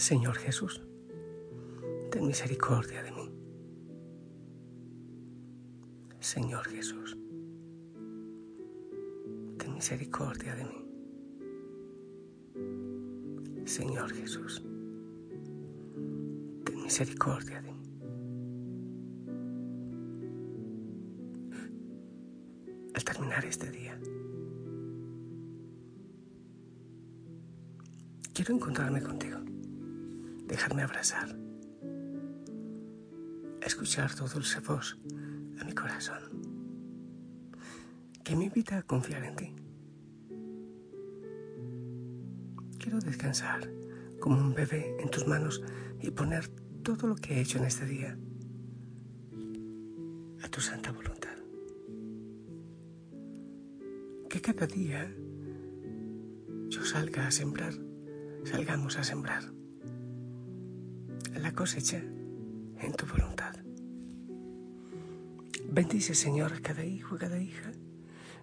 Señor Jesús, ten misericordia de mí. Señor Jesús, ten misericordia de mí. Señor Jesús, ten misericordia de mí. Al terminar este día, quiero encontrarme contigo dejarme abrazar, escuchar tu dulce voz a mi corazón, que me invita a confiar en ti. Quiero descansar como un bebé en tus manos y poner todo lo que he hecho en este día a tu santa voluntad. Que cada día yo salga a sembrar, salgamos a sembrar la cosecha en tu voluntad. Bendice, Señor, cada hijo, a cada hija.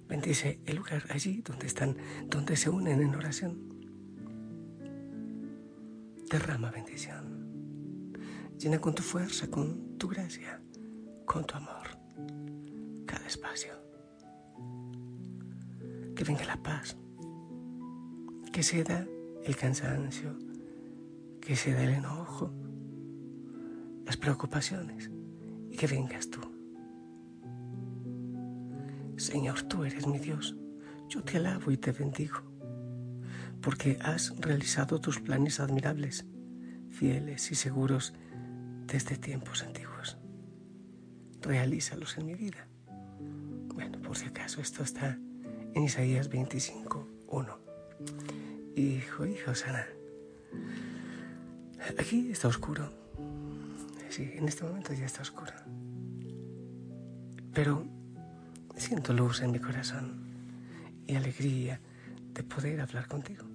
Bendice el lugar allí donde están, donde se unen en oración. Derrama bendición. Llena con tu fuerza, con tu gracia, con tu amor cada espacio. Que venga la paz, que se da el cansancio, que se da el enojo, las preocupaciones y que vengas tú. Señor, tú eres mi Dios. Yo te alabo y te bendigo, porque has realizado tus planes admirables, fieles y seguros desde tiempos antiguos. Realízalos en mi vida. Bueno, por si acaso esto está en Isaías 25, 1. Hijo, hijo, sana. Aquí está oscuro Sí, en este momento ya está oscuro. Pero siento luz en mi corazón y alegría de poder hablar contigo.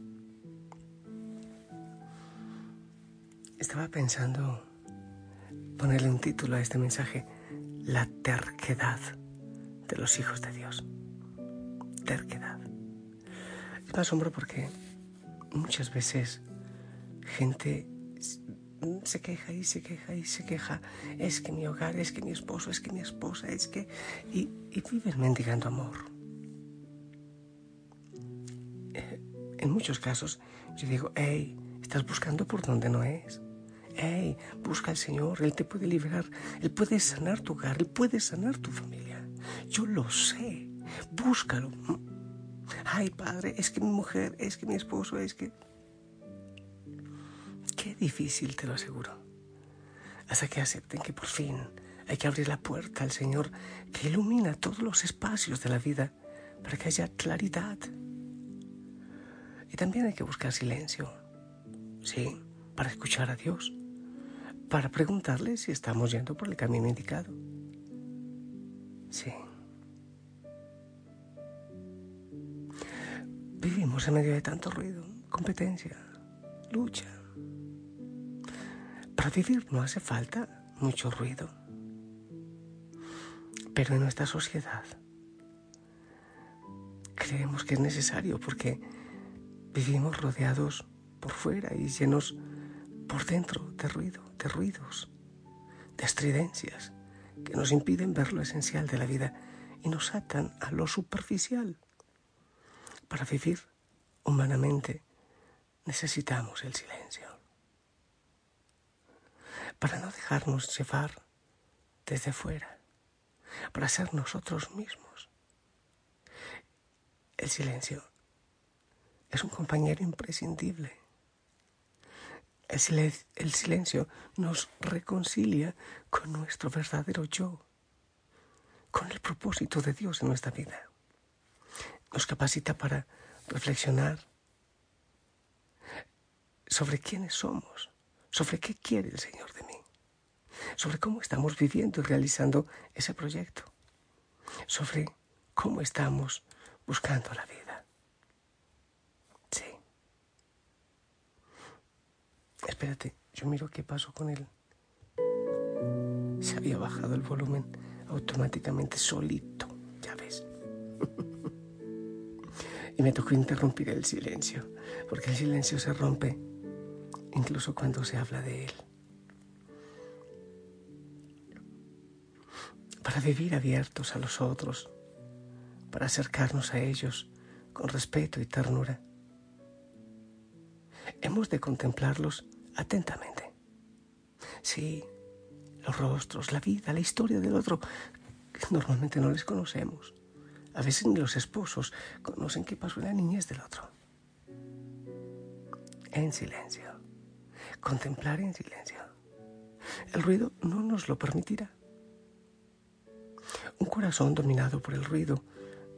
Estaba pensando ponerle un título a este mensaje, La terquedad de los hijos de Dios. Terquedad. Es me asombro porque muchas veces gente se queja y se queja y se queja. Es que mi hogar, es que mi esposo, es que mi esposa, es que... Y, y viven mendigando amor. En muchos casos yo digo, hey, estás buscando por donde no es. Hey, busca al Señor, Él te puede liberar, Él puede sanar tu hogar, Él puede sanar tu familia. Yo lo sé, búscalo. Ay, Padre, es que mi mujer, es que mi esposo, es que... Difícil, te lo aseguro. Hasta que acepten que por fin hay que abrir la puerta al Señor que ilumina todos los espacios de la vida para que haya claridad. Y también hay que buscar silencio, sí, para escuchar a Dios, para preguntarle si estamos yendo por el camino indicado. Sí. Vivimos en medio de tanto ruido, competencia, lucha, para vivir no hace falta mucho ruido. Pero en nuestra sociedad creemos que es necesario porque vivimos rodeados por fuera y llenos por dentro de ruido, de ruidos, de estridencias que nos impiden ver lo esencial de la vida y nos atan a lo superficial. Para vivir humanamente necesitamos el silencio para no dejarnos llevar desde fuera, para ser nosotros mismos. El silencio es un compañero imprescindible. El silencio nos reconcilia con nuestro verdadero yo, con el propósito de Dios en nuestra vida. Nos capacita para reflexionar sobre quiénes somos, sobre qué quiere el Señor de mí, sobre cómo estamos viviendo y realizando ese proyecto, sobre cómo estamos buscando la vida. Sí. Espérate, yo miro qué pasó con él. Se había bajado el volumen automáticamente solito, ya ves. y me tocó interrumpir el silencio, porque el silencio se rompe incluso cuando se habla de él. Para vivir abiertos a los otros, para acercarnos a ellos con respeto y ternura. Hemos de contemplarlos atentamente. Sí, los rostros, la vida, la historia del otro, normalmente no les conocemos. A veces ni los esposos conocen qué pasó en la niñez del otro. En silencio. Contemplar en silencio. El ruido no nos lo permitirá. Un corazón dominado por el ruido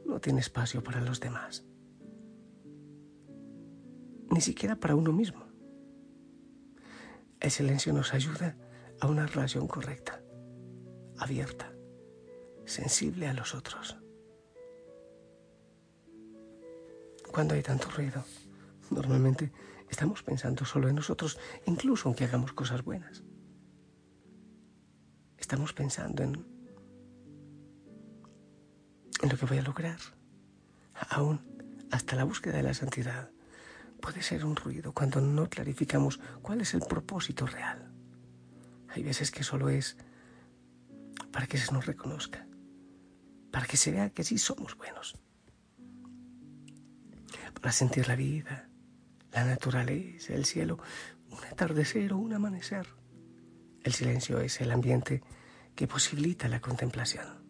no tiene espacio para los demás, ni siquiera para uno mismo. El silencio nos ayuda a una relación correcta, abierta, sensible a los otros. Cuando hay tanto ruido, normalmente estamos pensando solo en nosotros, incluso aunque hagamos cosas buenas. Estamos pensando en lo que voy a lograr. Aún hasta la búsqueda de la santidad puede ser un ruido cuando no clarificamos cuál es el propósito real. Hay veces que solo es para que se nos reconozca, para que se vea que sí somos buenos, para sentir la vida, la naturaleza, el cielo, un atardecer o un amanecer. El silencio es el ambiente que posibilita la contemplación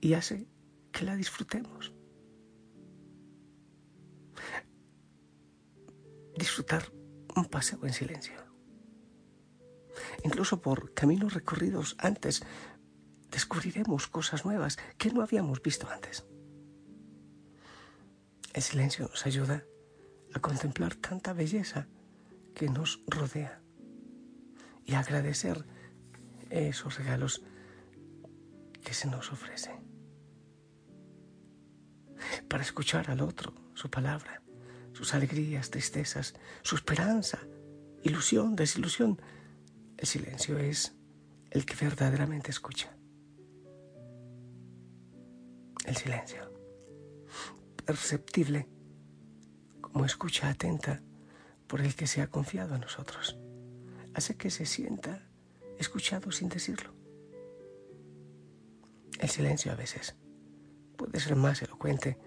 y hace que la disfrutemos. Disfrutar un paseo en silencio. Incluso por caminos recorridos antes descubriremos cosas nuevas que no habíamos visto antes. El silencio nos ayuda a contemplar tanta belleza que nos rodea y a agradecer esos regalos que se nos ofrece. Para escuchar al otro, su palabra, sus alegrías, tristezas, su esperanza, ilusión, desilusión. El silencio es el que verdaderamente escucha. El silencio, perceptible como escucha atenta por el que se ha confiado a nosotros, hace que se sienta escuchado sin decirlo. El silencio a veces puede ser más elocuente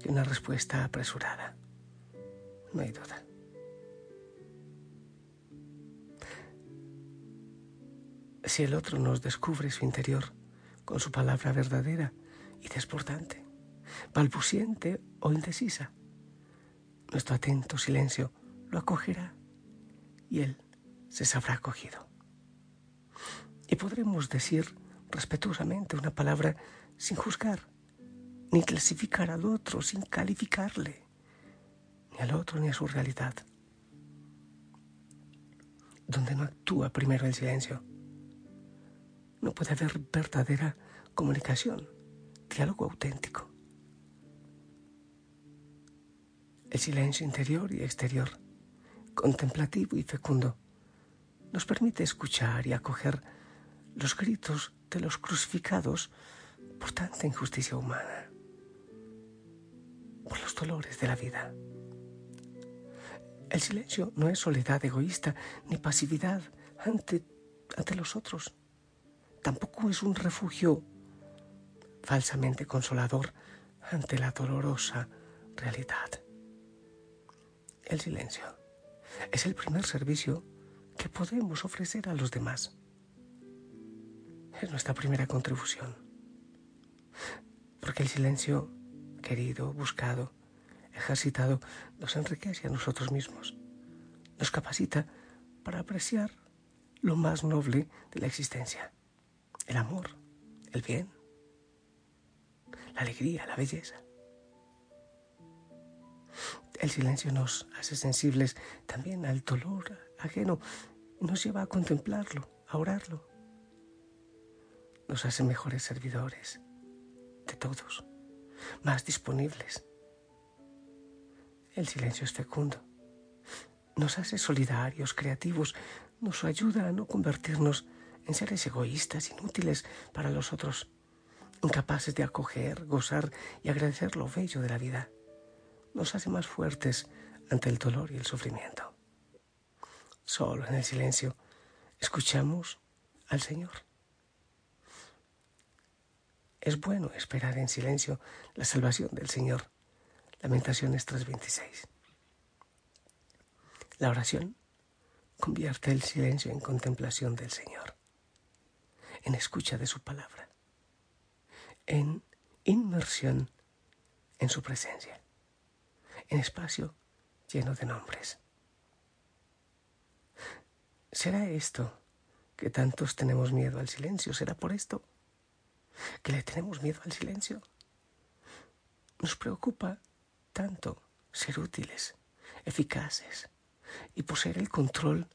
que una respuesta apresurada. No hay duda. Si el otro nos descubre su interior con su palabra verdadera y desbordante, balbuciente o indecisa, nuestro atento silencio lo acogerá y él se sabrá acogido. Y podremos decir respetuosamente una palabra sin juzgar, ni clasificar al otro sin calificarle, ni al otro ni a su realidad. Donde no actúa primero el silencio, no puede haber verdadera comunicación, diálogo auténtico. El silencio interior y exterior, contemplativo y fecundo, nos permite escuchar y acoger los gritos de los crucificados por tanta injusticia humana, por los dolores de la vida. El silencio no es soledad egoísta ni pasividad ante, ante los otros. Tampoco es un refugio falsamente consolador ante la dolorosa realidad. El silencio es el primer servicio que podemos ofrecer a los demás. Es nuestra primera contribución. Porque el silencio querido, buscado, ejercitado nos enriquece a nosotros mismos, nos capacita para apreciar lo más noble de la existencia, el amor, el bien, la alegría, la belleza. El silencio nos hace sensibles también al dolor ajeno nos lleva a contemplarlo, a orarlo. Nos hace mejores servidores de todos, más disponibles. El silencio es fecundo. Nos hace solidarios, creativos, nos ayuda a no convertirnos en seres egoístas, inútiles para los otros, incapaces de acoger, gozar y agradecer lo bello de la vida nos hace más fuertes ante el dolor y el sufrimiento. Solo en el silencio escuchamos al Señor. Es bueno esperar en silencio la salvación del Señor. Lamentaciones 3:26. La oración convierte el silencio en contemplación del Señor, en escucha de su palabra, en inmersión en su presencia en espacio lleno de nombres. ¿Será esto que tantos tenemos miedo al silencio? ¿Será por esto que le tenemos miedo al silencio? Nos preocupa tanto ser útiles, eficaces y poseer el control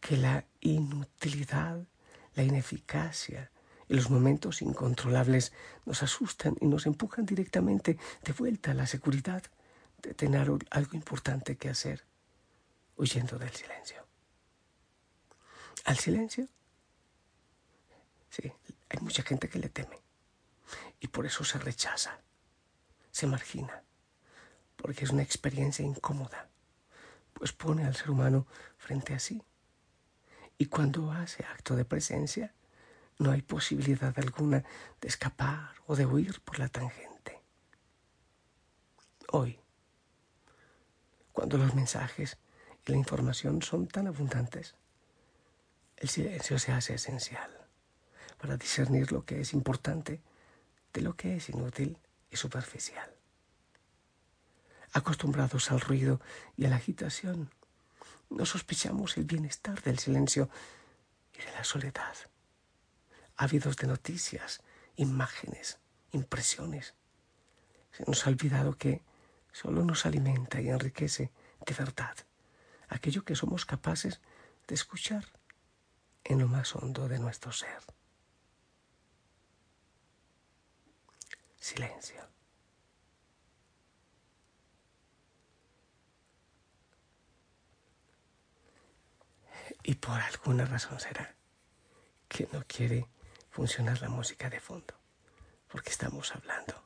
que la inutilidad, la ineficacia y los momentos incontrolables nos asustan y nos empujan directamente de vuelta a la seguridad de tener algo importante que hacer, huyendo del silencio. ¿Al silencio? Sí, hay mucha gente que le teme y por eso se rechaza, se margina, porque es una experiencia incómoda, pues pone al ser humano frente a sí. Y cuando hace acto de presencia, no hay posibilidad alguna de escapar o de huir por la tangente. Hoy, cuando los mensajes y la información son tan abundantes. El silencio se hace esencial para discernir lo que es importante de lo que es inútil y superficial. Acostumbrados al ruido y a la agitación, no sospechamos el bienestar del silencio y de la soledad. Ávidos de noticias, imágenes, impresiones, se nos ha olvidado que solo nos alimenta y enriquece de verdad aquello que somos capaces de escuchar en lo más hondo de nuestro ser. Silencio. Y por alguna razón será que no quiere funcionar la música de fondo, porque estamos hablando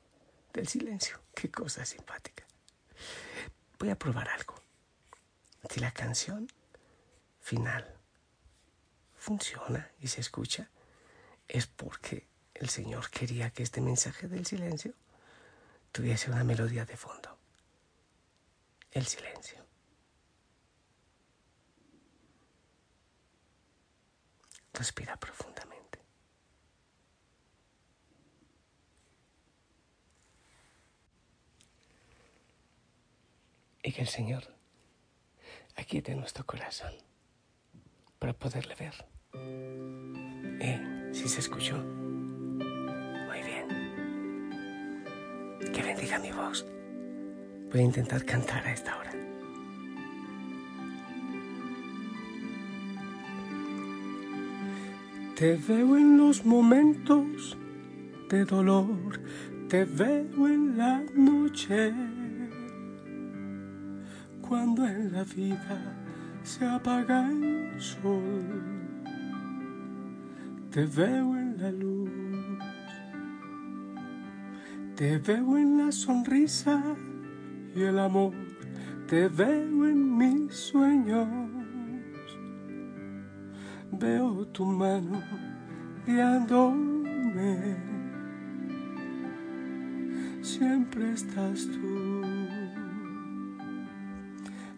del silencio. Qué cosa simpática voy a probar algo. Si la canción final funciona y se escucha, es porque el Señor quería que este mensaje del silencio tuviese una melodía de fondo. El silencio. Respira profundamente. Que el Señor aquiete nuestro corazón para poderle ver. Eh, si se escuchó. Muy bien. Que bendiga mi voz. Voy a intentar cantar a esta hora. Te veo en los momentos de dolor, te veo en la noche cuando en la vida se apaga el sol. Te veo en la luz, te veo en la sonrisa y el amor, te veo en mis sueños. Veo tu mano guiándome, siempre estás tú.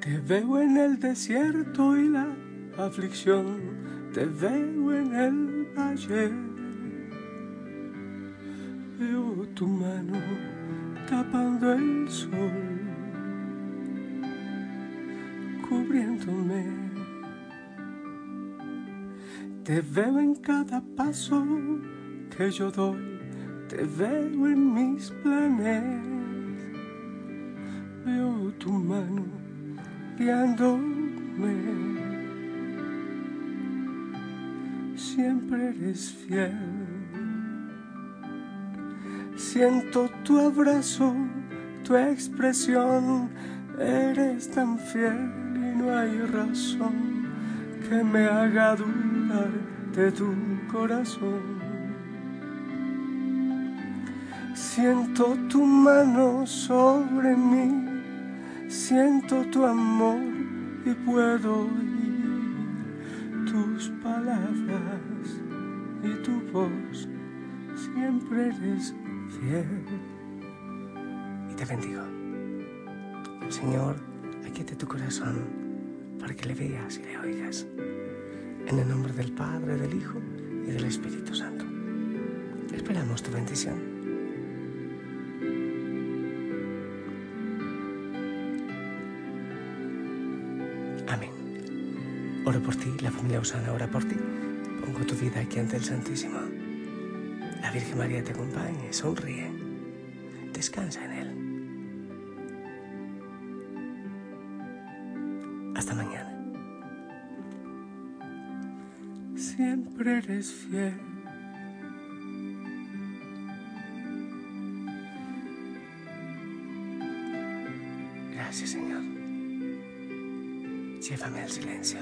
Te veo en el desierto y la aflicción, te veo en el valle. Veo tu mano tapando el sol, cubriéndome. Te veo en cada paso que yo doy, te veo en mis planes. Veo tu mano guiándome. Siempre eres fiel. Siento tu abrazo, tu expresión. Eres tan fiel y no hay razón que me haga dudar de tu corazón. Siento tu mano sobre mí Siento tu amor y puedo oír tus palabras y tu voz. Siempre eres fiel. Y te bendigo. Señor aquiete tu corazón para que le veas y le oigas. En el nombre del Padre, del Hijo y del Espíritu Santo. Esperamos tu bendición. Oro por ti, la familia Osana ora por ti. Pongo tu vida aquí ante el Santísimo. La Virgen María te acompañe, sonríe, descansa en Él. Hasta mañana. Siempre eres fiel. Gracias, Señor. Llévame al silencio.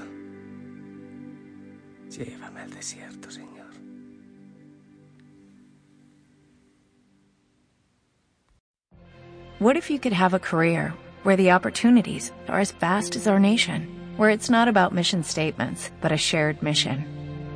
Llévame al desierto, Señor. What if you could have a career where the opportunities are as vast as our nation, where it's not about mission statements, but a shared mission?